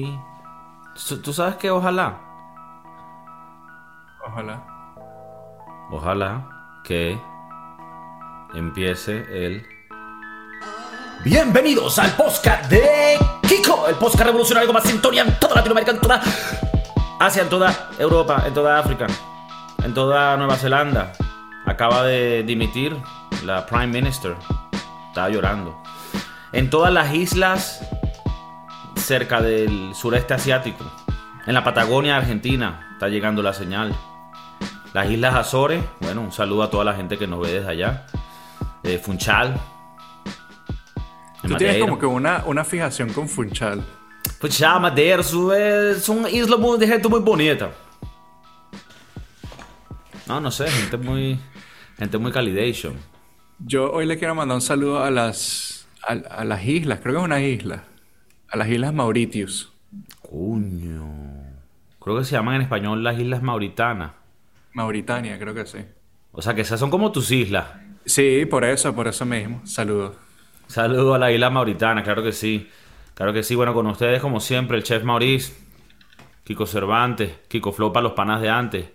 ¿Tú sabes que ojalá? Ojalá. Ojalá que empiece el... Bienvenidos al podcast de Kiko, el podcast revolucionario más sintonía en toda Latinoamérica, en toda Asia, en toda Europa, en toda África, en toda Nueva Zelanda. Acaba de dimitir la Prime Minister. Estaba llorando. En todas las islas cerca del sureste asiático. En la Patagonia Argentina está llegando la señal. Las Islas Azores, bueno, un saludo a toda la gente que nos ve desde allá. Eh, Funchal. Tú tienes como que una, una fijación con Funchal. Funchal, Madeira, son islas muy, de gente muy bonita. No, no sé, gente muy, gente muy calidation. Yo hoy le quiero mandar un saludo a las, a, a las islas, creo que es una isla a las Islas Mauritius. Coño. Creo que se llaman en español las Islas Mauritanas. Mauritania, creo que sí. O sea que esas son como tus islas. Sí, por eso, por eso mismo. Saludos. Saludos a la isla Mauritana, claro que sí. Claro que sí. Bueno, con ustedes, como siempre, el chef Maurice, Kiko Cervantes, Kiko Flopa, los panas de antes.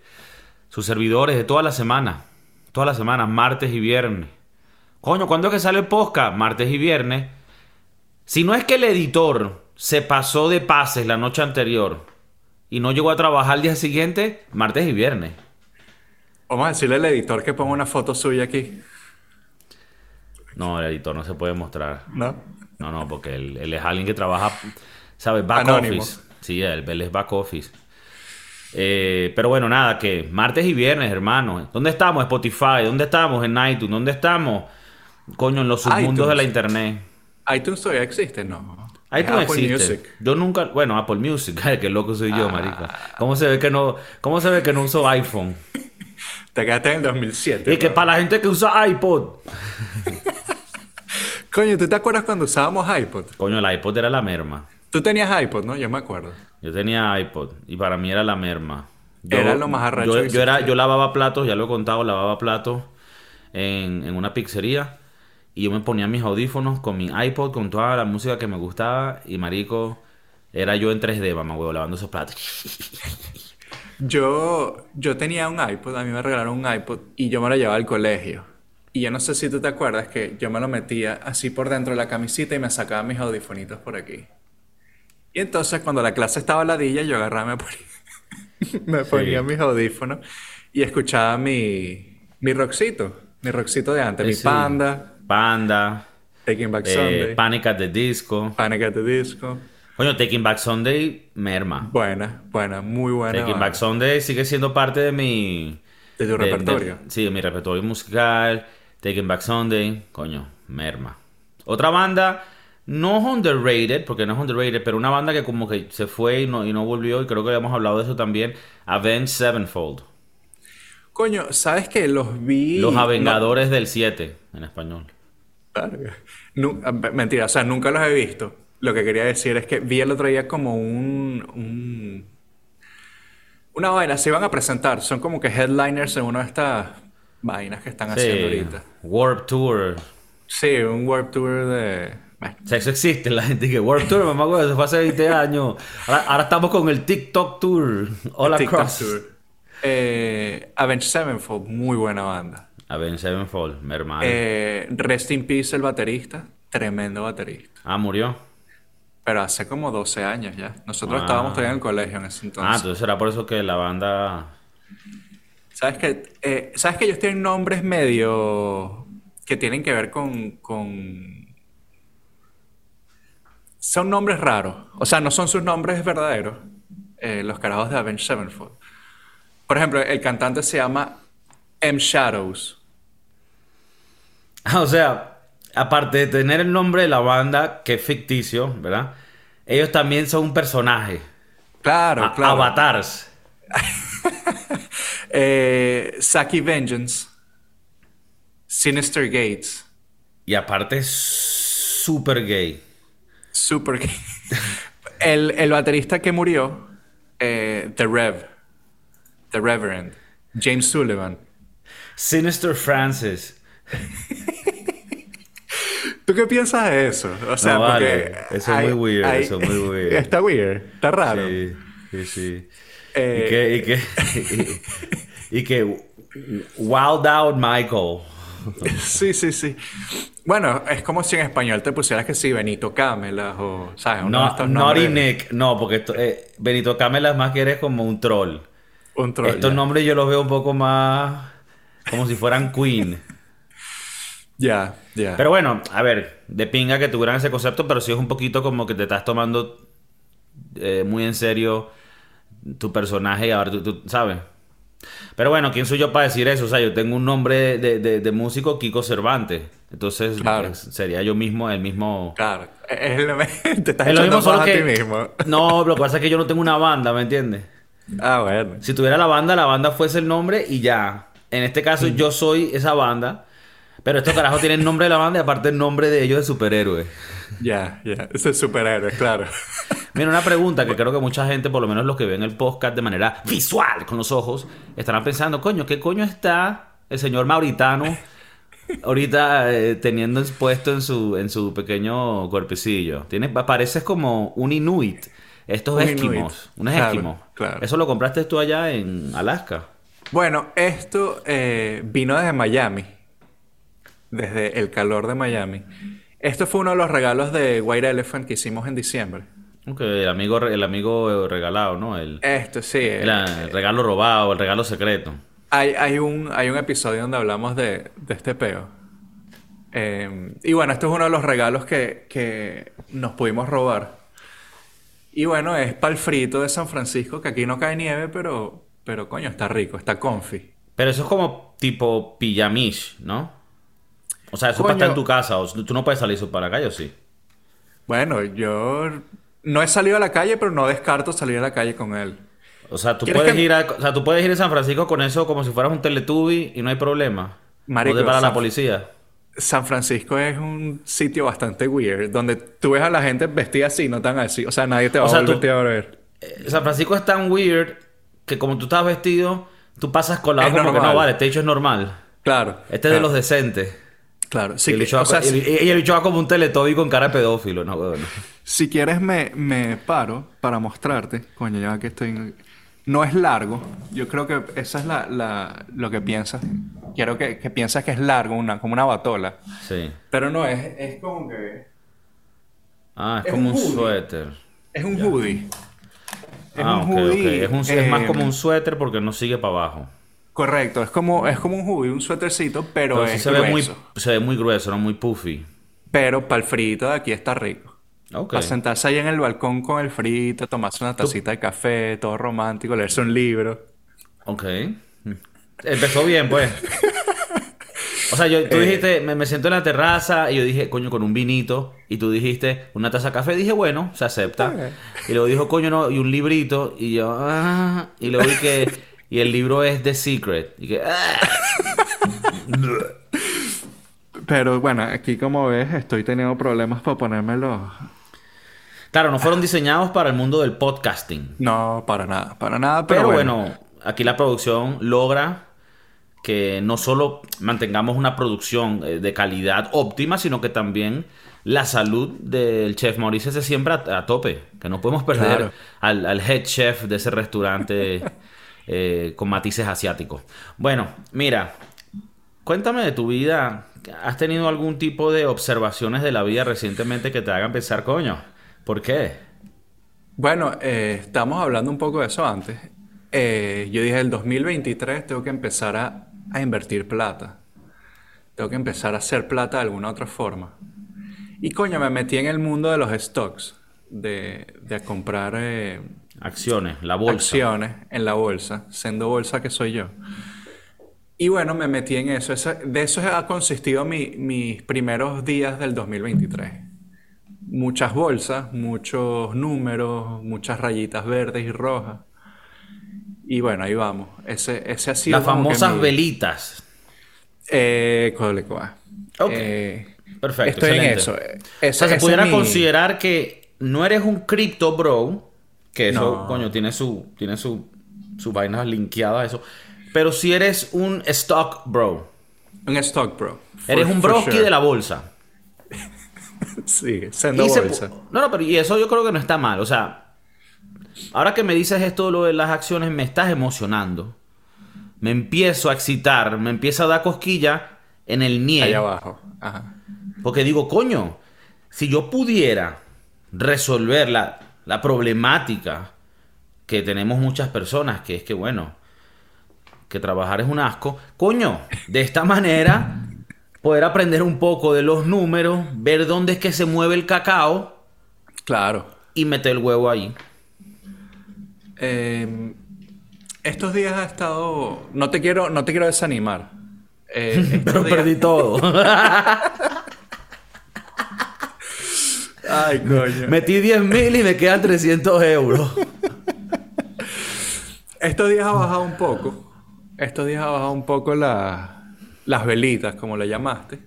Sus servidores de toda la semana. Todas las semanas, martes y viernes. Coño, ¿cuándo es que sale el podcast? Martes y viernes. Si no es que el editor se pasó de pases la noche anterior y no llegó a trabajar el día siguiente, martes y viernes. Vamos a decirle al editor que ponga una foto suya aquí. No, el editor no se puede mostrar. ¿No? No, no, porque él, es alguien que trabaja, ¿sabes? Back office. Sí, él, es back office. Eh, pero bueno, nada, que martes y viernes, hermano. ¿Dónde estamos? Spotify. ¿Dónde estamos? En iTunes. ¿Dónde estamos? Coño, en los submundos de la internet iTunes todavía existe, ¿no? iTunes Apple existe. Music. Yo nunca, bueno, Apple Music, qué loco soy yo, ah. marica. ¿Cómo se ve que no, cómo se ve que no uso iPhone? Te quedaste en el 2007. Y que para la gente que usa iPod. Coño, ¿tú te acuerdas cuando usábamos iPod? Coño, el iPod era la merma. Tú tenías iPod, ¿no? Yo me acuerdo. Yo tenía iPod y para mí era la merma. era lo más arrecho. Yo, era, yo lavaba platos, ya lo he contado, lavaba platos en, en una pizzería y yo me ponía mis audífonos con mi iPod, con toda la música que me gustaba. Y marico, era yo en 3D, mamá huevo, lavando esos platos. Yo, yo tenía un iPod, a mí me regalaron un iPod y yo me lo llevaba al colegio. Y yo no sé si tú te acuerdas que yo me lo metía así por dentro de la camisita y me sacaba mis audífonitos por aquí. Y entonces cuando la clase estaba ladilla, yo agarraba, me ponía, mis audífonos y escuchaba mi, mi rockcito, mi rockcito de antes, mi panda. Panda. Taking Back eh, Sunday. Panic at the Disco. Panic at the Disco. Coño, Taking Back Sunday, merma. Buena, buena, muy buena. Taking Back Sunday sigue siendo parte de mi... De tu repertorio. sí, de mi repertorio musical. Taking Back Sunday, coño, merma. Otra banda, no underrated, porque no es underrated, pero una banda que como que se fue y no, y no volvió, y creo que habíamos hablado de eso también, Avenged Sevenfold. Coño, ¿sabes que Los vi... Los Avengadores del 7, en español. Ah, mentira, o sea, nunca los he visto. Lo que quería decir es que vi el otro día como un, una vaina, se iban a presentar, son como que headliners en una de estas vainas que están haciendo ahorita. Warp Tour. Sí, un Warp Tour de... O sea, eso existe, la gente que Warp Tour, mamá, se fue hace 20 años. Ahora, estamos con el TikTok Tour. All across. Tour. Eh, Avenged Sevenfold, muy buena banda. Avenged Sevenfold, mi hermano. Eh, rest in Peace, el baterista. Tremendo baterista. Ah, murió. Pero hace como 12 años ya. Nosotros ah. estábamos todavía en el colegio en ese entonces. Ah, entonces era por eso que la banda. ¿Sabes que eh, ¿Sabes que ellos tienen nombres medio. que tienen que ver con. con... Son nombres raros. O sea, no son sus nombres verdaderos. Eh, los carajos de Avenged Sevenfold. Por ejemplo, el cantante se llama M. Shadows. O sea, aparte de tener el nombre de la banda, que es ficticio, ¿verdad? Ellos también son un personaje. Claro, claro. Avatars. eh, Saki Vengeance. Sinister Gates. Y aparte, super gay. Super gay. el, baterista que murió, eh, The Rev. The Reverend. James Sullivan. Sinister Francis. ¿Tú qué piensas de eso? O sea, No, vale. porque Eso es hay- muy weird, hay- eso es muy weird. Está weird, está raro. Sí, sí, sí. Eh, y que, y que, y, y que Wild Out Michael. Sí, sí, sí. Bueno, es como si en español te pusieras que sí, Benito Cámelas o, ¿sabes? No, estos Naughty. Nick. No, porque esto, eh, Benito Camelas más que eres como un troll. Un troll. Estos ya. nombres yo los veo un poco más como si fueran Queen. Ya, ya. Pero bueno, a ver, de pinga que tuvieran ese concepto, pero sí es un poquito como que te estás tomando eh, muy en serio tu personaje y ahora tú, tú- ¿sabes? Pero bueno, ¿quién soy yo para decir eso? O sea, yo tengo un nombre de, de- de músico, Kiko Cervantes. Entonces, Claro. pues, sería yo mismo el mismo... Claro, es lo te estás Es lo mismo, solo a ti mismo. No, lo que pasa es que yo no tengo una banda, ¿me entiendes? Ah, bueno. Si tuviera la banda, la banda fuese el nombre y ya. En este caso, Mm. yo soy esa banda. Pero estos carajos tienen el nombre de la banda y aparte el nombre de ellos de superhéroe. Ya, ya. Ese es superhéroe, claro. Mira, una pregunta que creo que mucha gente, por lo menos los que ven el podcast de manera visual, con los ojos, estarán pensando, coño, ¿qué coño está el señor Mauritano ahorita eh, teniendo puesto en su, en su pequeño cuerpecillo? Tiene, pareces como un inuit. Estos Un esquimos, inuit. unos Claro, esquimos. Claro. Eso lo compraste tú allá en Alaska. Bueno, esto eh, vino desde Miami. Desde el calor de Miami. Esto fue uno de los regalos de White Elephant que hicimos en diciembre. Ok, el amigo, el amigo regalado, ¿no? El, Esto, sí. eh, el, el regalo robado, el regalo secreto. Hay, hay, un, hay un episodio donde hablamos de, de este peo. Eh, y bueno, esto es uno de los regalos que, que nos pudimos robar. Y bueno, es para el frito de San Francisco, que aquí no cae nieve, pero, pero coño, está rico, está comfy. Pero eso es como tipo pijamish, ¿no? O sea, eso Coño. para estar en tu casa. O tú no puedes salir para la calle, ¿o sí? Bueno, yo no he salido a la calle, pero no descarto salir a la calle con él. O sea, tú ¿Quieres puedes que- ir a, o sea, tú puedes ir a San Francisco con eso como si fueras un Teletubby y no hay problema. Marico, no te para la policía. San Francisco es un sitio bastante weird, donde tú ves a la gente vestida así, no tan así. O sea, nadie te va O sea, a tú- volver a ver. Eh, San Francisco es tan weird que como tú estás vestido, tú pasas con la Es como que no vale, este hecho es normal. Claro. Este es de los decentes. Claro. y, Sí, el que- bicho va, o sea, y el- si, y el bicho va como un Teletubby con cara de pedófilo, no, si quieres me, me paro para mostrarte. Coño, ya que estoy... en- No es largo. Yo creo que esa es la, la- lo que piensas. Quiero que, que piensas que es largo, una, como una batola. Sí. Pero no, es, es como que... Ah, es, Es como un hoodie. suéter. Es un hoodie. Es ah, un hoodie, Es, un- es más eh, como un suéter porque no sigue para abajo. Correcto, es como, es como un hoodie, un suétercito, pero, es se ve, muy, grueso. se ve muy grueso, no muy puffy. Pero para el frito de aquí está rico. Ok. Para sentarse ahí en el balcón con el frito, tomarse una tacita de café, todo romántico, leerse un libro. Ok. Empezó bien, pues. O sea, yo, tú Eh. dijiste, me, me siento en la terraza y yo dije, coño, con un vinito. Y tú dijiste, una taza de café. Dije, bueno, se acepta. Ok. Y luego dijo, coño, no, y un librito. Y yo, ah. Y luego vi que, y el libro es The Secret. Y que, ah. Pero bueno, aquí como ves, estoy teniendo problemas para ponérmelo. Claro, no fueron diseñados para el mundo del podcasting. No, para nada, para nada, pero, Pero, bueno. bueno, aquí la producción logra que no solo mantengamos una producción eh, de calidad óptima, sino que también la salud del chef Mauricio se siembra a, a tope. Que no podemos perder Claro. al, al head chef de ese restaurante eh, con matices asiáticos. Bueno, mira, cuéntame de tu vida. ¿Has tenido algún tipo de observaciones de la vida recientemente que te hagan pensar, coño? ¿Por qué? Bueno, eh, estamos hablando un poco de eso antes. Eh, yo dije, el 2023 tengo que empezar a, a invertir plata. Tengo que empezar a hacer plata de alguna otra forma. Y coño, me metí en el mundo de los stocks, de, de comprar eh, Acciones, la bolsa. acciones en la bolsa, siendo bolsa que soy yo. Y bueno, me metí en eso. De eso ha consistido mi- mis primeros días del 2023. Muchas bolsas, muchos números, muchas rayitas verdes y rojas. Y bueno, ahí vamos. Ese, ese ha sido Las famosas mi- velitas. Eh. Ok. Eh, Perfecto. Estoy excelente. en eso. O sea, se pudiera mi- considerar que no eres un crypto bro, que eso, No. coño, tiene su, tiene su, su vaina linkeada a eso. Pero si eres un stock bro. Un stock, bro. Eres un broski sure. de la bolsa. Sí, siendo bolsa. no, no, pero y eso yo creo que no está mal. O sea, ahora que me dices esto lo de las acciones, me estás emocionando. Me empiezo a excitar, me empieza a dar cosquilla en el nie. Allá abajo. Ajá. Porque digo, coño, si yo pudiera resolver la, la problemática que tenemos muchas personas, que es que, bueno, que trabajar es un asco, coño, de esta manera poder aprender un poco de los números, ver dónde es que se mueve el cacao Claro. y meter el huevo ahí. Eh, estos días ha estado. No te quiero, no te quiero desanimar. Eh, Pero días- perdí todo. Ay, coño. Metí 10 mil y me quedan 300 euros. Estos días ha bajado un poco. Estos días ha bajado un poco la- las velitas, como le llamaste.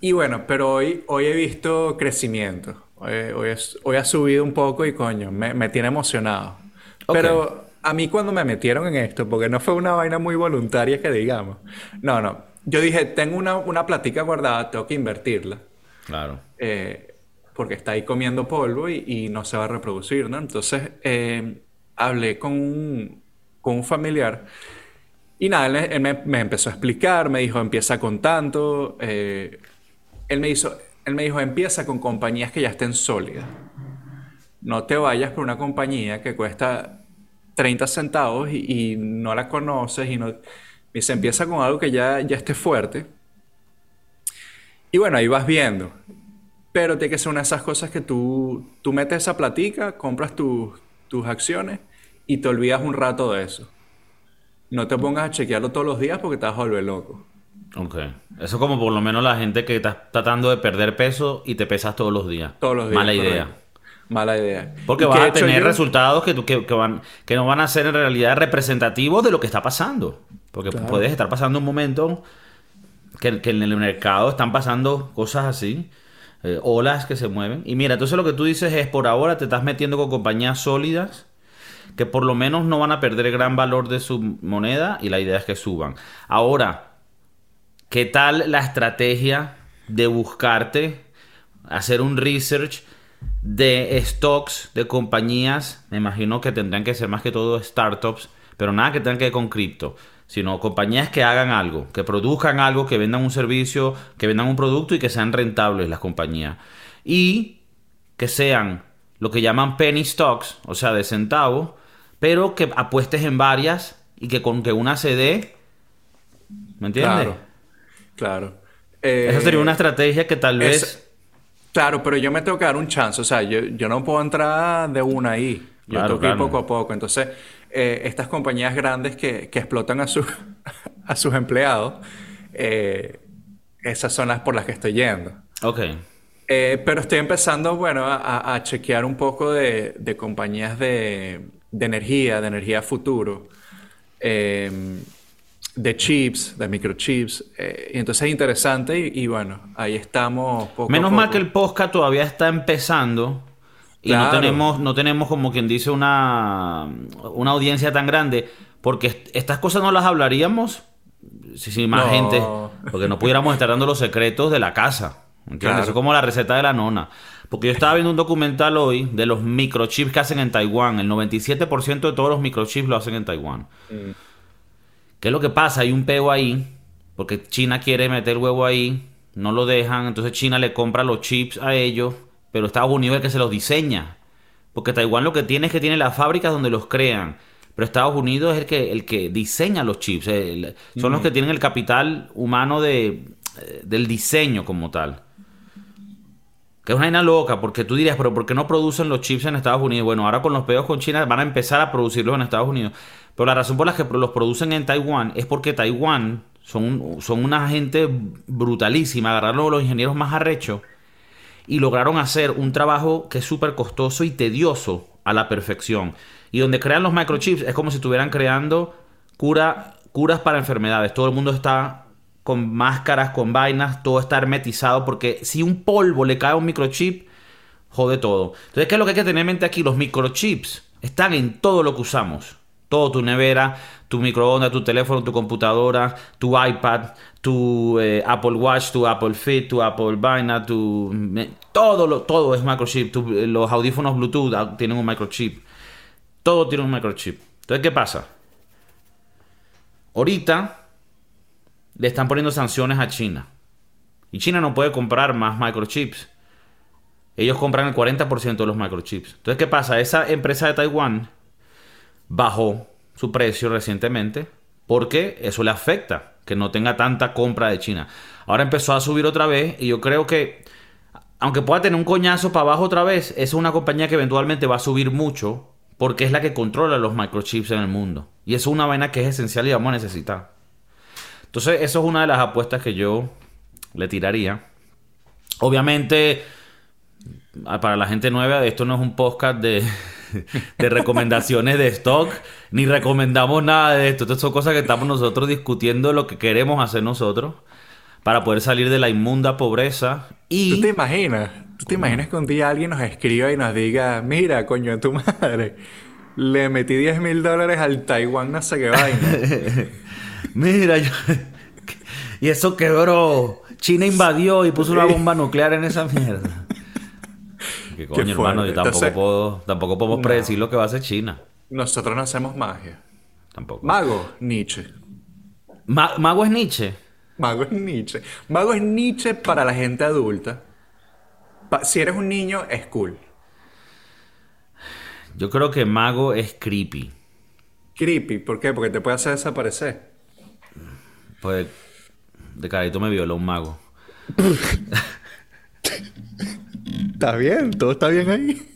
Y bueno, pero hoy, hoy he visto crecimiento. Hoy, hoy, es- hoy ha subido un poco y coño, me, me tiene emocionado. Pero a mí cuando me metieron en esto, porque no fue una vaina muy voluntaria que digamos. No, no. Yo dije, tengo una, una platica guardada, tengo que invertirla. Claro. eh, porque está ahí comiendo polvo y, y no se va a reproducir, ¿no? Entonces, eh, hablé con un, con un familiar y nada, él, me, empezó a explicar, me dijo, empieza con tanto. eh, él, me hizo, él me dijo, empieza con compañías que ya estén sólidas. No te vayas por una compañía que cuesta 30 centavos y, no la conoces y no... Dice, empieza con algo que ya, ya esté fuerte. Y bueno, ahí vas viendo. Pero tiene que ser una de esas cosas que tú, tú metes esa platica, compras tus- tus acciones y te olvidas un rato de eso. No te pongas a chequearlo todos los días porque te vas a volver loco. Ok. Eso como por lo menos la gente que está tratando de perder peso y te pesas todos los días. Todos los días. Mala idea. Mala idea. Porque ¿Y vas a tener yo? resultados que, tú- que, que van, que no van a ser en realidad representativos de lo que está pasando. Porque Claro. puedes estar pasando un momento que, que en el mercado están pasando cosas así, eh, olas que se mueven. Y mira, entonces lo que tú dices es, por ahora te estás metiendo con compañías sólidas que por lo menos no van a perder gran valor de su moneda y la idea es que suban. Ahora, ¿qué tal la estrategia de buscarte, hacer un research de stocks de compañías? Me imagino que tendrán que ser más que todo startups, pero nada que tengan que ver con cripto, sino compañías que hagan algo, que produzcan algo, que vendan un servicio, que vendan un producto y que sean rentables las compañías. Y que sean lo que llaman penny stocks, o sea, de centavos, pero que apuestes en varias y que con que una se dé, ¿me entiendes? Claro. Claro. Eh, Esa sería una estrategia que tal vez... es- Claro, pero yo me tengo que dar un chance. O sea, yo, yo no puedo entrar de una ahí. Yo Claro, tengo que ir claro. poco a poco. Entonces, eh, estas compañías grandes que, que explotan a, sus a sus empleados, eh, esas son las por las que estoy yendo. Ok. Eh, pero estoy empezando, bueno, a, a- a chequear un poco de, de compañías de, de energía, de energía futuro, eh, de chips, de microchips. eh, y entonces es interesante y, y bueno, ahí estamos poco a Menos mal que el podcast todavía está empezando y no tenemos, no tenemos como quien dice una, una audiencia tan grande, porque est- estas cosas no las hablaríamos si, si más No. gente, porque no pudiéramos estar dando los secretos de la casa. ¿Entiendes? Claro. Eso es como la receta de la nona. Porque yo estaba viendo un documental hoy de los microchips que hacen en Taiwán. El 97% de todos los microchips lo hacen en Taiwán. ¿Qué es lo que pasa? Hay un peo ahí, porque China quiere meter huevo ahí, no lo dejan, entonces China le compra los chips a ellos, pero Estados Unidos es el que se los diseña. Porque Taiwán lo que tiene es que tiene las fábricas donde los crean, pero Estados Unidos es el que, el que diseña los chips, el- son los que tienen el capital humano de, eh, del diseño como tal. Que es una vaina loca, porque tú dirías, pero ¿por qué no producen los chips en Estados Unidos? Bueno, ahora con los peos con China van a empezar a producirlos en Estados Unidos. Pero la razón por la que los producen en Taiwán es porque Taiwán son, son una gente brutalísima, agarraron a los ingenieros más arrechos y lograron hacer un trabajo que es súper costoso y tedioso a la perfección. Y donde crean los microchips es como si estuvieran creando cura, curas para enfermedades. Todo el mundo está con máscaras, con vainas, todo está hermetizado porque si un polvo le cae a un microchip, jode todo. Entonces, ¿qué es lo que hay que tener en mente aquí? Los microchips están en todo lo que usamos. Todo, tu nevera, tu microondas, tu teléfono, tu computadora, tu iPad, tu eh, Apple Watch, tu Apple Fit, tu Apple Vaina, tu... me- todo, todo es microchip. Tu- los audífonos Bluetooth ah, tienen un microchip. Todo tiene un microchip. Entonces, ¿qué pasa? Ahorita le están poniendo sanciones a China. Y China no puede comprar más microchips. Ellos compran el 40% de los microchips. Entonces, ¿qué pasa? Esa empresa de Taiwán bajó su precio recientemente porque eso le afecta que no tenga tanta compra de China. Ahora empezó a subir otra vez y yo creo que, aunque pueda tener un coñazo para abajo otra vez, es una compañía que eventualmente va a subir mucho porque es la que controla los microchips en el mundo. Y eso es una vaina que es esencial y vamos a necesitar. Entonces, eso es una de las apuestas que yo le tiraría. Obviamente, para la gente nueva, esto no es un podcast de, de recomendaciones de stock, ni recomendamos nada de esto. Estas son cosas que estamos nosotros discutiendo lo que queremos hacer nosotros para poder salir de la inmunda pobreza ¿Tú y... te imaginas? ¿Tú te imaginas que un día alguien nos escriba y nos diga, mira, coño de tu madre, le metí 10 mil dólares al Taiwán no sé qué vaina? Mira, yo... y eso quebró. China invadió y puso una bomba nuclear en esa mierda. Que coño, Qué hermano, yo tampoco Entonces- puedo, tampoco podemos No. predecir lo que va a hacer China. Nosotros no hacemos magia. Tampoco. Mago, Nietzsche. Ma- Mago es Nietzsche. Mago es Nietzsche. Mago es Nietzsche para la gente adulta. Pa- si eres un niño, es cool. Yo creo que Mago es creepy. Creepy, ¿por qué? Porque te puede hacer desaparecer. Pues de carito me violó un mago. Está bien, todo está bien ahí.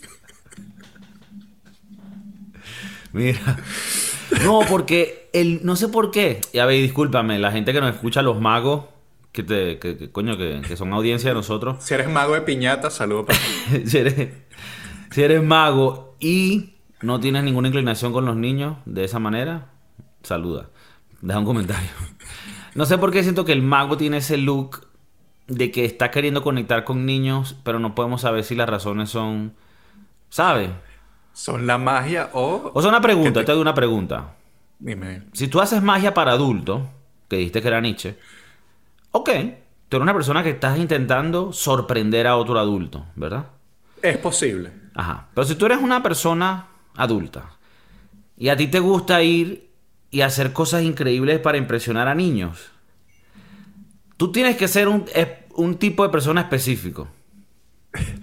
Mira. No, porque el, no sé por qué. Y a ver, discúlpame, la gente que nos escucha, los magos, que te, que, que, coño, que, que son audiencia de nosotros. Si eres mago de piñata, saludo para ti. si, eres, si eres mago y no tienes ninguna inclinación con los niños de esa manera, saluda. Deja un comentario. No sé por qué siento que el mago tiene ese look de que está queriendo conectar con niños, pero no podemos saber si las razones son. ¿Sabes? Son la magia o... O sea, una pregunta, te doy una pregunta. Dime. Si tú haces magia para adultos, que dijiste que era Nietzsche, ok, tú eres una persona que estás intentando sorprender a otro adulto, ¿verdad? Es posible. Ajá. Pero si tú eres una persona adulta y a ti te gusta ir y hacer cosas increíbles para impresionar a niños, tú tienes que ser un, un tipo de persona específico.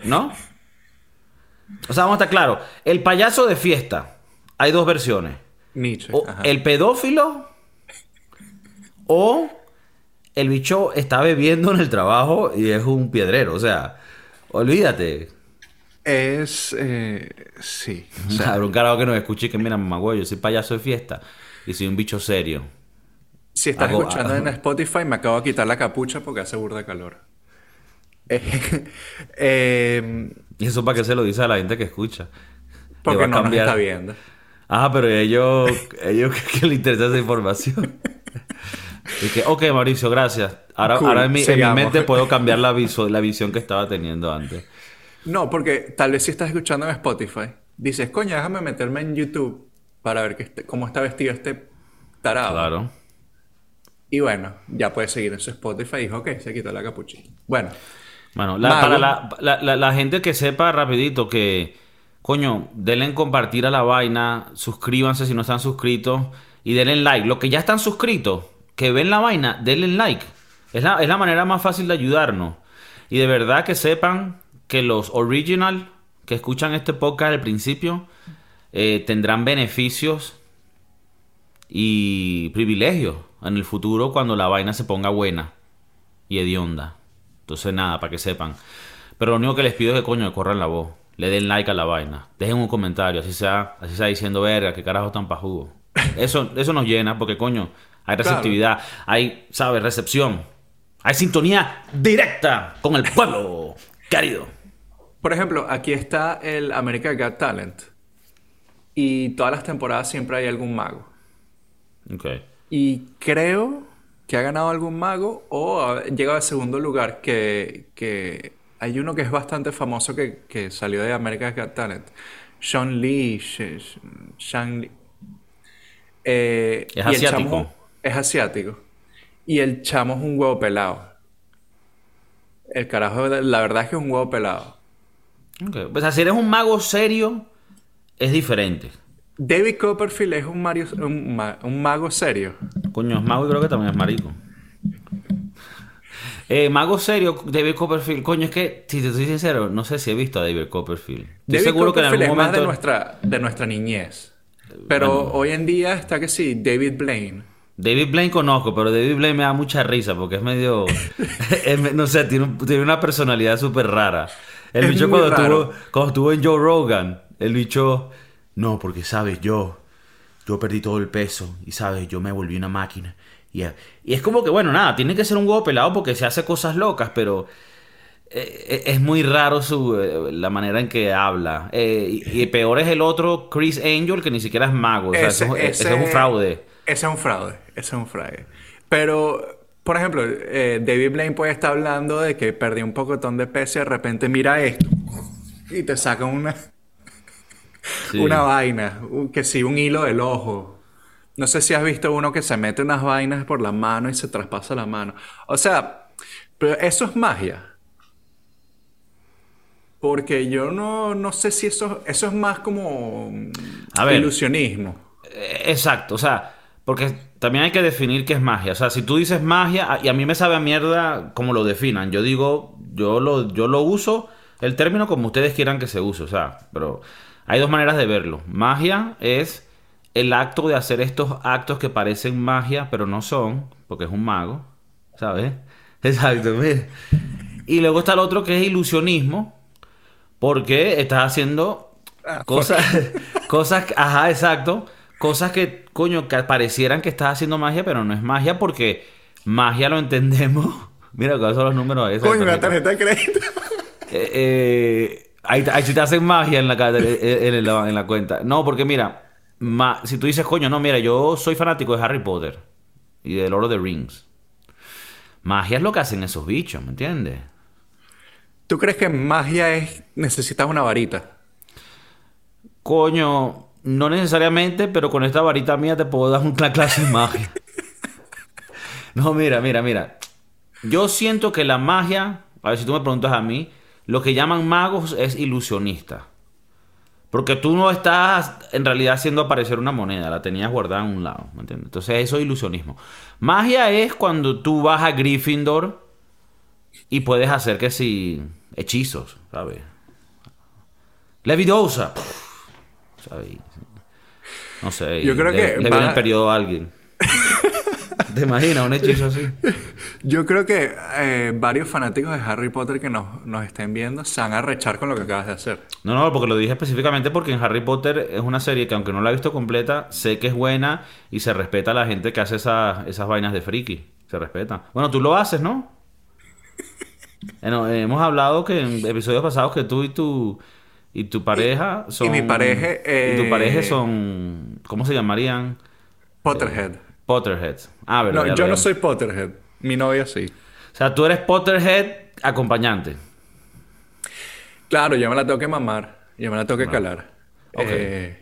¿No? O sea, vamos a estar claros. El payaso de fiesta, hay dos versiones. Nietzsche. O ajá. el pedófilo o el bicho está bebiendo en el trabajo y es un piedrero. O sea, olvídate. Es... eh, sí. O sea, habrá un carajo que nos escuche y que mira, mamá, güey, yo soy payaso de fiesta y soy un bicho serio. Si estás Hago- escuchando en Spotify, me acabo de quitar la capucha porque hace burda de calor. Eh, eh, Y eso para qué se lo dice a la gente que escucha. Porque va a no nos cambiar. está viendo. Ah, pero ellos, ellos que les interesa esa información. Y que, ok, Mauricio, gracias. Ahora, Cool, ahora en, mi, en mi mente puedo cambiar la, viso- la visión que estaba teniendo antes. No, porque tal vez si estás escuchando en Spotify, dices, coño, déjame meterme en YouTube para ver que este- cómo está vestido este tarado. Claro. Y bueno, ya puedes seguir en su Spotify y dijo, ok, se quitó la capuchita. Bueno, Bueno, la- para la, la- la- la gente que sepa rapidito que, coño, denle en compartir a la vaina, suscríbanse si no están suscritos y denle like. Los que ya están suscritos, que ven la vaina, denle like. Es la, es la manera más fácil de ayudarnos. Y de verdad que sepan que los original que escuchan este podcast al principio eh, tendrán beneficios y privilegios en el futuro cuando la vaina se ponga buena y hedionda. Entonces, nada, para que sepan. Pero lo único que les pido es que, coño, que corran la voz. Le den like a la vaina. Dejen un comentario, así sea, así sea diciendo, verga, qué carajo tan pajugo. Eso, eso nos llena porque, coño, hay receptividad, hay, ¿sabes? Recepción. Hay sintonía directa con el pueblo querido. por ejemplo, aquí está el America Got Talent. Y todas las temporadas siempre hay algún mago. Ok. Y creo que ha ganado algún mago o ha llegado al segundo lugar. Que, que hay uno que es bastante famoso que, que salió de America's Got Talent. Sean Lee. Sh- Sh- Sean Lee. Eh, Es asiático. chamo es asiático. Y el chamo es un huevo pelado. El carajo, la verdad es que es un huevo pelado. Ok. O sea, si eres un mago serio, es diferente. David Copperfield es un, Mario, un, ma- un mago serio. Coño, es mago y creo que también es marico. Eh, mago serio, David Copperfield. Coño, es que, si te soy sincero, no sé si he visto a David Copperfield. Estoy David seguro que en Copperfield algún es más de nuestra, de nuestra niñez. Pero Bueno. hoy en día está que sí, David Blaine. David Blaine conozco, pero David Blaine me da mucha risa porque es medio. es no sé, tiene, un- tiene una personalidad súper rara. El bicho cuando estuvo, cuando estuvo en Joe Rogan, el bicho. No, porque sabes, yo. Yo perdí todo el peso y sabes, yo me volví una máquina. Y, y es como que, bueno, nada, tiene que ser un huevo pelado porque se hace cosas locas, pero. eh, es muy raro su, eh, la manera en que habla. Eh, y, y peor es el otro, Chris Angel, que ni siquiera es mago. O sea, ese, es un- ese es un fraude. Ese es un fraude. Ese es un fraude. Pero, por ejemplo, eh, David Blaine puede estar hablando de que perdió un pocotón de peso y de repente mira esto. Y te saca una, Sí. una vaina. que sí, un hilo del ojo. No sé si has visto uno que se mete unas vainas por la mano y se traspasa la mano. O sea, pero eso es magia. Porque yo no, no sé si eso, eso es más como mm, A ver. ilusionismo. Eh, Exacto, o sea, porque también hay que definir qué es magia. O sea, si tú dices magia, y a mí me sabe a mierda como lo definan. Yo digo, yo lo, yo lo uso, el término como ustedes quieran que se use. O sea, pero hay dos maneras de verlo. Magia es el acto de hacer estos actos que parecen magia, pero no son, porque es un mago, ¿sabes? Exacto, mira. Y luego está el otro que es ilusionismo, porque estás haciendo cosas, cosas, ajá, exacto, cosas que, coño, que parecieran que estás haciendo magia, pero no es magia porque magia lo entendemos. Mira, ¿cuáles son los números? Coño, una tarjeta de crédito. Eh, eh, ahí, ahí sí te hacen magia en la, en, la, en la cuenta. No, porque mira, ma- si tú dices, coño, no, mira, yo soy fanático de Harry Potter y de Lord of the Rings. Magia es lo que hacen esos bichos, ¿me entiendes? ¿Tú crees que magia es necesitas una varita? Coño, no necesariamente, pero con esta varita mía te puedo dar una clase de magia. No, mira, mira, mira. Yo siento que la magia, a ver si tú me preguntas a mí, lo que llaman magos es ilusionista. Porque tú no estás en realidad haciendo aparecer una moneda, la tenías guardada en un lado, ¿me entiendes? Entonces eso es ilusionismo. Magia es cuando tú vas a Gryffindor y puedes hacer que si hechizos, ¿sabes? Leviosa. ¿sabes? No sé. Yo creo le- que le va- viene el periodo a alguien. ¿Te imaginas un hechizo así? Yo creo que eh, varios fanáticos de Harry Potter que nos, nos estén viendo se van a rechar con lo que acabas de hacer. No, no, porque lo dije específicamente porque en Harry Potter es una serie que aunque no la he visto completa, sé que es buena y se respeta a la gente que hace esas, esas vainas de friki. Se respeta. Bueno, tú lo haces, ¿no? Bueno, eh, hemos hablado que en episodios pasados que tú y tu y tu pareja son mi pareja, y tu eh, pareja son ¿cómo se llamarían? Potterhead. Potterheads. Ah, verdad. no, yo no soy Potterhead. Mi novia sí. O sea, tú eres Potterhead acompañante. Claro, yo me la tengo que mamar. Yo me la tengo que calar. Ok. Eh,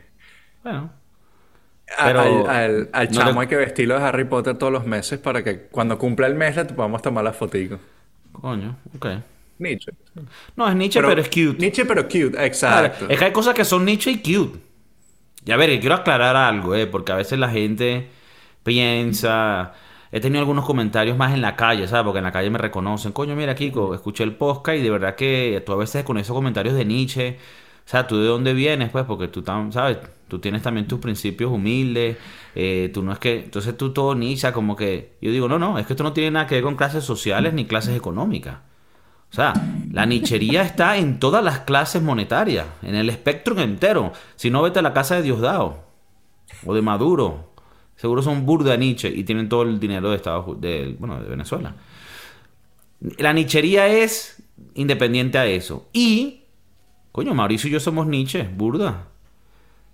Bueno, Pero- al al- al no chamo te- hay que vestirlo de Harry Potter todos los meses para que cuando cumpla el mes le podamos tomar la fotico. coño, ok. Nietzsche. No, es Nietzsche, pero, es cute. Nietzsche, pero cute. Claro, Exacto. es que hay cosas que son nicho y cute. Y a ver, quiero aclarar algo, eh, porque a veces la gente piensa. He tenido algunos comentarios más en la calle, ¿sabes? Porque en la calle me reconocen. Coño, mira, Kiko, escuché el podcast y de verdad que tú a veces con esos comentarios de Nietzsche. O sea, ¿tú de dónde vienes? Pues porque tú, ¿sabes? Tú tienes también tus principios humildes. eh, tú no es que... Entonces tú todo Nietzsche, como que... Yo digo, no, no, es que esto no tiene nada que ver con clases sociales ni clases económicas. O sea, la nichería está en todas las clases monetarias, en el espectro entero. Si no, vete a la casa de Diosdado o de Maduro. Seguro son burda Nietzsche y tienen todo el dinero de Estados de, bueno, de Venezuela. La nichería es independiente a eso. Y, coño, Mauricio y yo somos Nietzsche, burda.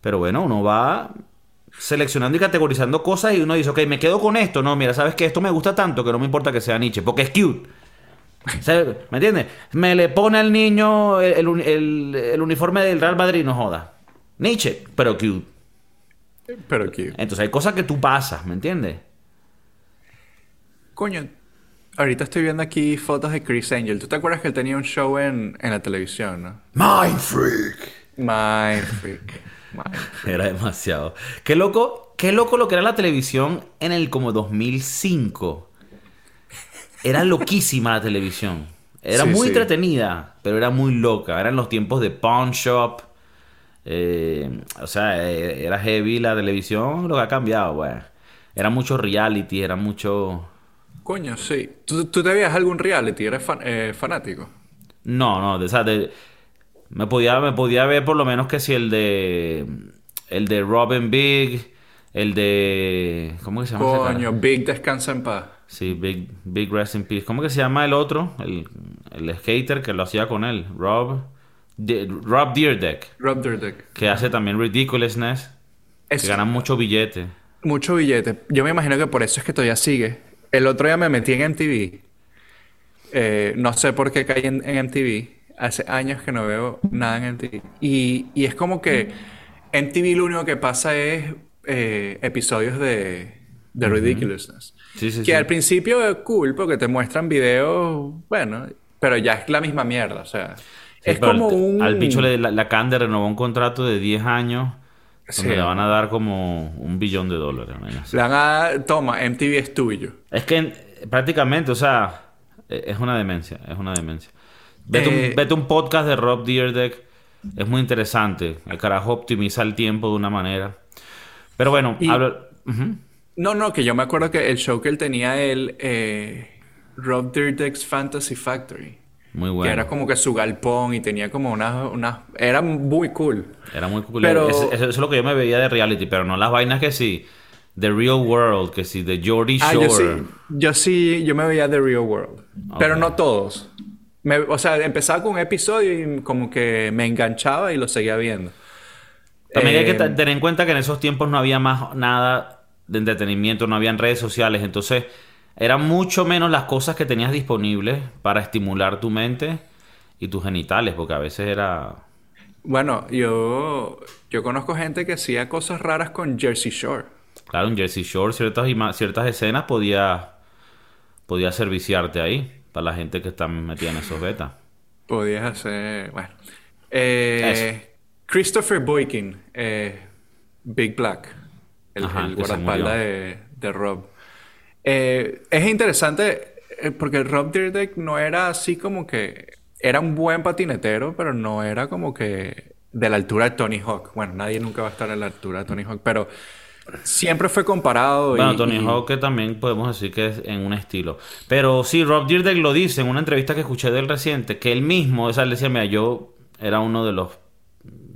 Pero bueno, uno va seleccionando y categorizando cosas y uno dice, ok, me quedo con esto. No, mira, sabes que esto me gusta tanto que no me importa que sea Nietzsche, porque es cute. ¿Me entiendes? Me le pone al niño el uniforme del Real Madrid, no joda. Nietzsche, pero cute. Pero. Entonces hay cosas que tú pasas, ¿me entiendes? Coño, ahorita estoy viendo aquí fotos de Chris Angel. ¿Tú te acuerdas que él tenía un show en, en la televisión, no? Mind Freak. My freak. Era demasiado. Qué loco, qué loco lo que era la televisión en el como 2005. Era loquísima la televisión. Era Sí, muy sí. entretenida, pero era muy loca. Eran los tiempos de Pawn Shop. Eh, o sea, eh, era heavy la televisión, lo que ha cambiado, güey. Era mucho reality, era mucho... Coño, sí. ¿Tú, tú te veías algún reality? ¿Eres fan- eh, fanático? No, no, de, o sea, de- me podía, me podía ver por lo menos que si el de el de Robin Big, el de ¿cómo que se llama? Coño, Big Descansa en paz. Sí, Big Big Rest in Peace. ¿Cómo que se llama el otro? El, el skater que lo hacía con él, Rob De- Rob Deerdeck, Rob Dyrdek. que hace también Ridiculousness, que Es gana mucho billete. mucho billete. Yo me imagino que por eso es que todavía sigue. El otro día me metí en MTV. Eh, no sé por qué caí en, en MTV. Hace años que no veo nada en MTV. Y, y es como que MTV lo único que pasa es eh, episodios de, de Ridiculousness. Sí, sí, que sí. al principio es cool porque te muestran videos, bueno, pero ya es la misma mierda. O sea, es como al, un... al bicho le, la, la Cande renovó un contrato de 10 años donde Sí. le van a dar como un billón de dólares. Le van a... Toma, MTV es tuyo. Es que prácticamente, o sea, eh, es una demencia, es una demencia. Vete, Eh, un, vete un podcast de Rob Deerdeck, es muy interesante. El carajo optimiza el tiempo de una manera. Pero bueno, Y- hablo-. No, no, que yo me acuerdo que el show que él tenía, él, eh, Rob Dyrdek's Fantasy Factory, muy que bueno. era como que su galpón y tenía como unas, unas, era muy cool. Era muy cool. Pero- Eso, eso es lo que yo me veía de reality, pero no las vainas que sí. The Real World, que sí, de Jordy Ah, Shore. yo sí, yo sí, yo me veía The Real World, pero no todos. Me- o sea, empezaba con un episodio y como que me enganchaba y lo seguía viendo. También hay que Eh, te- tener en cuenta que en esos tiempos no había más nada de entretenimiento, no habían redes sociales, entonces eran mucho menos las cosas que tenías disponibles para estimular tu mente y tus genitales, porque a veces era... Bueno, yo, yo conozco gente que hacía cosas raras con Jersey Shore. Claro, en Jersey Shore ciertas, ciertas escenas podía, podía serviciarte ahí, para la gente que está metida en esos betas. Podías hacer. Bueno. Eh, Christopher Boykin, eh, Big Black, el, Ajá, el guardaespaldas de, de Rob. Eh, es interesante eh, porque Rob Dyrdek no era así como que. Era un buen patinetero, pero no era como que de la altura de Tony Hawk. Bueno, nadie nunca va a estar a la altura de Tony Hawk, pero siempre fue comparado. y- Bueno, Tony y- Hawk que también podemos decir que es en un estilo. Pero sí, Rob Dyrdek lo dice en una entrevista que escuché del reciente, que él mismo, o sea, él decía, mira, yo era uno de los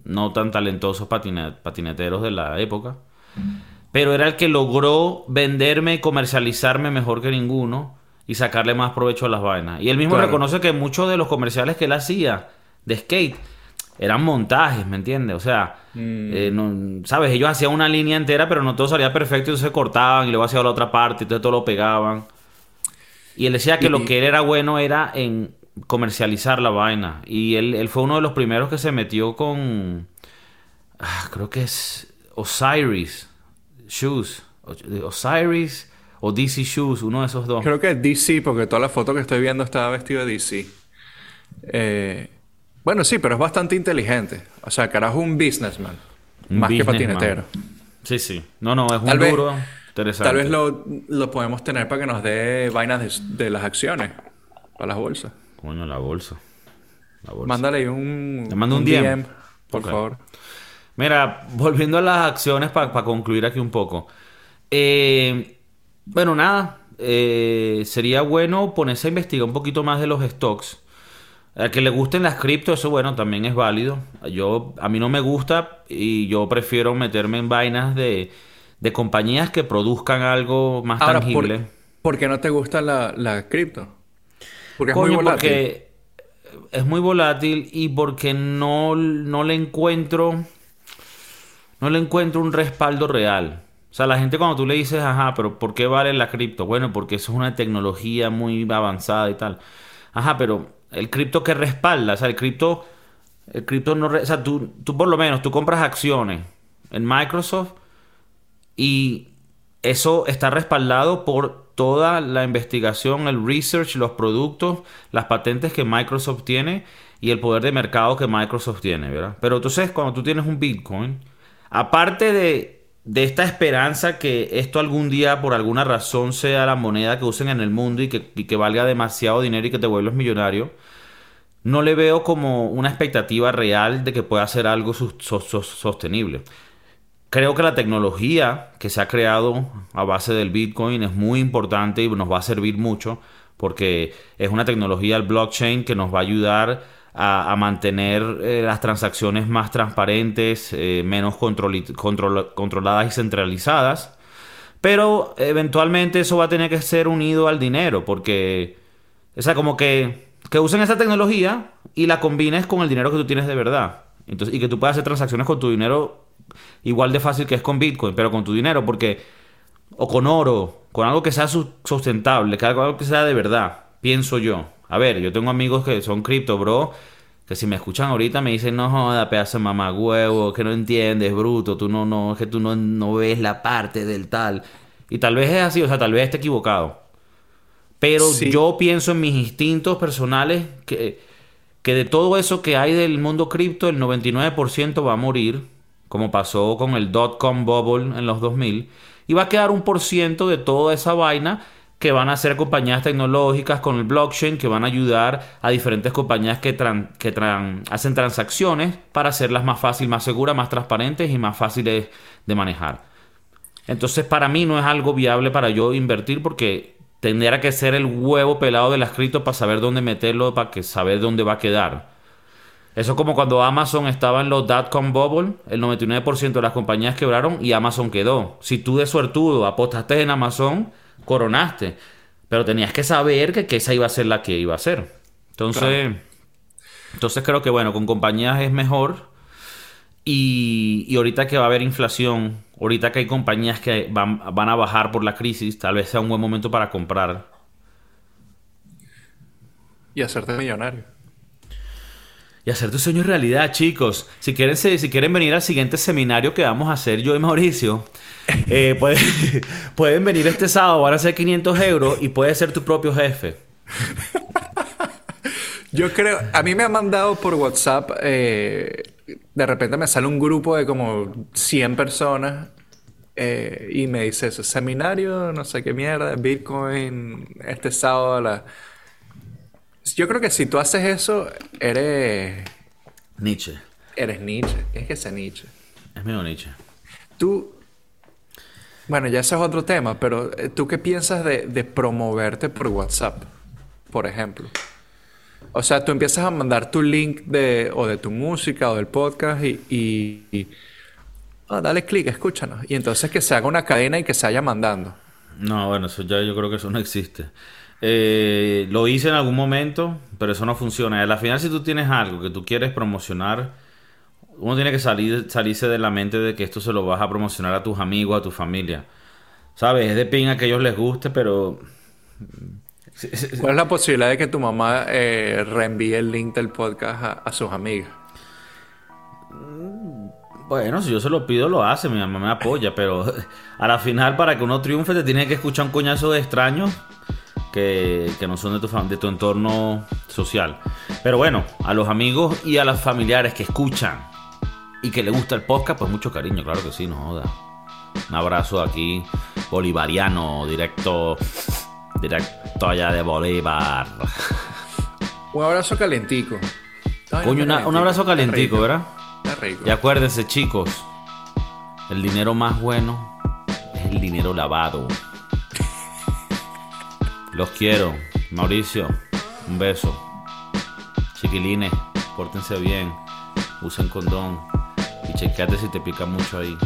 no tan talentosos patine- patineteros de la época, pero era el que logró venderme y comercializarme mejor que ninguno y sacarle más provecho a las vainas. Y él mismo Claro. reconoce que muchos de los comerciales que él hacía de skate eran montajes, ¿me entiendes? O sea, eh, no- ¿sabes? Ellos hacían una línea entera, pero no todo salía perfecto, entonces cortaban y luego hacían la otra parte, entonces todo lo pegaban. Y él decía que Y- lo que él era bueno era en comercializar la vaina. Y él, él fue uno de los primeros que se metió con. ah, creo que es Osiris Shoes. Osiris o DC Shoes, uno de esos dos. Creo que es DC, porque toda la foto que estoy viendo estaba vestido de DC. Eh, bueno, sí, pero es bastante inteligente. O sea, carajo, un businessman. Un más que patinetero. Sí, sí. No, no, es un Tal vez- duro. Interesante. Tal vez lo, lo podemos tener para que nos dé vainas de, de las acciones. Para las bolsas. Coño, la bolsa. La bolsa. Mándale un, Te mando un DM. por favor. Mira, volviendo a las acciones para concluir aquí un poco. Eh, bueno, nada. eh, sería bueno ponerse a investigar un poquito más de los stocks. A que le gusten las cripto, eso bueno, también es válido. Yo, a mí no me gusta y yo prefiero meterme en vainas de, de compañías que produzcan algo más Ahora, ¿por, tangible. por qué no te gusta la, la cripto? Porque es muy volátil. porque es muy volátil y porque no, no le encuentro no le encuentro un respaldo real. O sea, la gente cuando tú le dices, ajá, pero ¿por qué vale la cripto? Bueno, porque eso es una tecnología muy avanzada y tal. Ajá, pero el cripto que respalda, o sea, el cripto, el cripto no, o sea, tú, tú por lo menos, tú compras acciones en Microsoft Y eso está respaldado por toda la investigación, el research, los productos, las patentes que Microsoft tiene y el poder de mercado que Microsoft tiene, ¿verdad? Pero entonces cuando tú tienes un Bitcoin, aparte de, de esta esperanza que esto algún día por alguna razón sea la moneda que usen en el mundo y que, que valga demasiado dinero y que te vuelvas millonario, no le veo como una expectativa real de que pueda ser algo sostenible. Creo que la tecnología que se ha creado a base del Bitcoin es muy importante y nos va a servir mucho porque es una tecnología, el blockchain, que nos va a ayudar a, mantener eh, las transacciones más transparentes, eh, menos controladas y centralizadas. Pero eventualmente eso va a tener que ser unido al dinero porque, o sea, como que, que usen esa tecnología y la combines con el dinero que tú tienes de verdad. Entonces, y que tú puedas hacer transacciones con tu dinero igual de fácil que es con Bitcoin, pero con tu dinero, porque, o con oro, con algo que sea su- sustentable, que algo que sea de verdad, pienso yo. A ver, yo tengo amigos que son cripto, bro, que si me escuchan ahorita me dicen, no joda, pedazo de mamá huevo, que no entiendes, bruto, tú no, no, es que tú no, no ves la parte del tal. Y tal vez es así, o sea, tal vez esté equivocado. Pero Sí. yo pienso en mis instintos personales que, que de todo eso que hay del mundo cripto, el 99% va a morir, como pasó con el dot-com bubble en los 2000, y va a quedar un por ciento de toda esa vaina que van a ser compañías tecnológicas con el blockchain que van a ayudar a diferentes compañías que, tran- que tran- hacen transacciones para hacerlas más fáciles, más seguras, más transparentes y más fáciles de manejar. Entonces, para mí no es algo viable para yo invertir porque tendría que ser el huevo pelado del escrito para saber dónde meterlo, para que saber dónde va a quedar. Eso es como cuando Amazon estaba en los dot-com bubble, el 99% de las compañías quebraron y Amazon quedó. Si tú de suertudo apostaste en Amazon, coronaste. Pero tenías que saber que, que esa iba a ser la que iba a ser. Entonces, entonces creo que bueno, con compañías es mejor. Y, y ahorita que va a haber inflación, ahorita que hay compañías que van, van a bajar por la crisis, tal vez sea un buen momento para comprar. Y hacerte millonario. Y hacer tu sueño realidad, chicos. Si quieren, si quieren venir al siguiente seminario que vamos a hacer yo y Mauricio, eh, pueden, pueden venir este sábado, van a ser 500 euros y puedes ser tu propio jefe. Yo creo, a mí me han mandado por WhatsApp, eh, de repente me sale un grupo de como 100 personas eh, y me dice eso, seminario, no sé qué mierda, Bitcoin, este sábado a la... Yo creo que si tú haces eso, eres, Nietzsche. eres Nietzsche, tienes que ser Nietzsche. Es medio Nietzsche. Tú, bueno, ya ese es otro tema, pero eh, ¿tú qué piensas de, de promoverte por WhatsApp, por ejemplo? O sea, tú empiezas a mandar tu link de, o de tu música o del podcast y, y, y- ah, dale clic, escúchanos. Y entonces que se haga una cadena y que se vaya mandando. No, bueno, eso ya yo creo que eso no existe. Eh, lo hice en algún momento, pero eso no funciona. Al final, si tú tienes algo que tú quieres promocionar, uno tiene que salir, salirse de la mente de que esto se lo vas a promocionar a tus amigos, a tu familia. ¿Sabes? Es de pinga que a ellos les guste, pero... ¿Cuál es la posibilidad de que tu mamá eh, reenvíe el link del podcast a, a sus amigas? Bueno, si yo se lo pido, lo hace, mi mamá me apoya, pero a la final, para que uno triunfe, te tiene que escuchar un coñazo de extraños que, que no son de tu, de tu entorno social. Pero bueno, a los amigos y a los familiares que escuchan y que le gusta el podcast, pues mucho cariño, claro que sí, no joda. Un abrazo aquí, bolivariano, directo, directo allá de Bolívar. Un abrazo calentico. Ay, Coño, una- un abrazo calentico, ¿verdad? Está rico. Y acuérdense, chicos, el dinero más bueno es el dinero lavado. Los quiero. Mauricio, un beso. Chiquilines, pórtense bien. Usen condón. Y chequeate si te pica mucho ahí.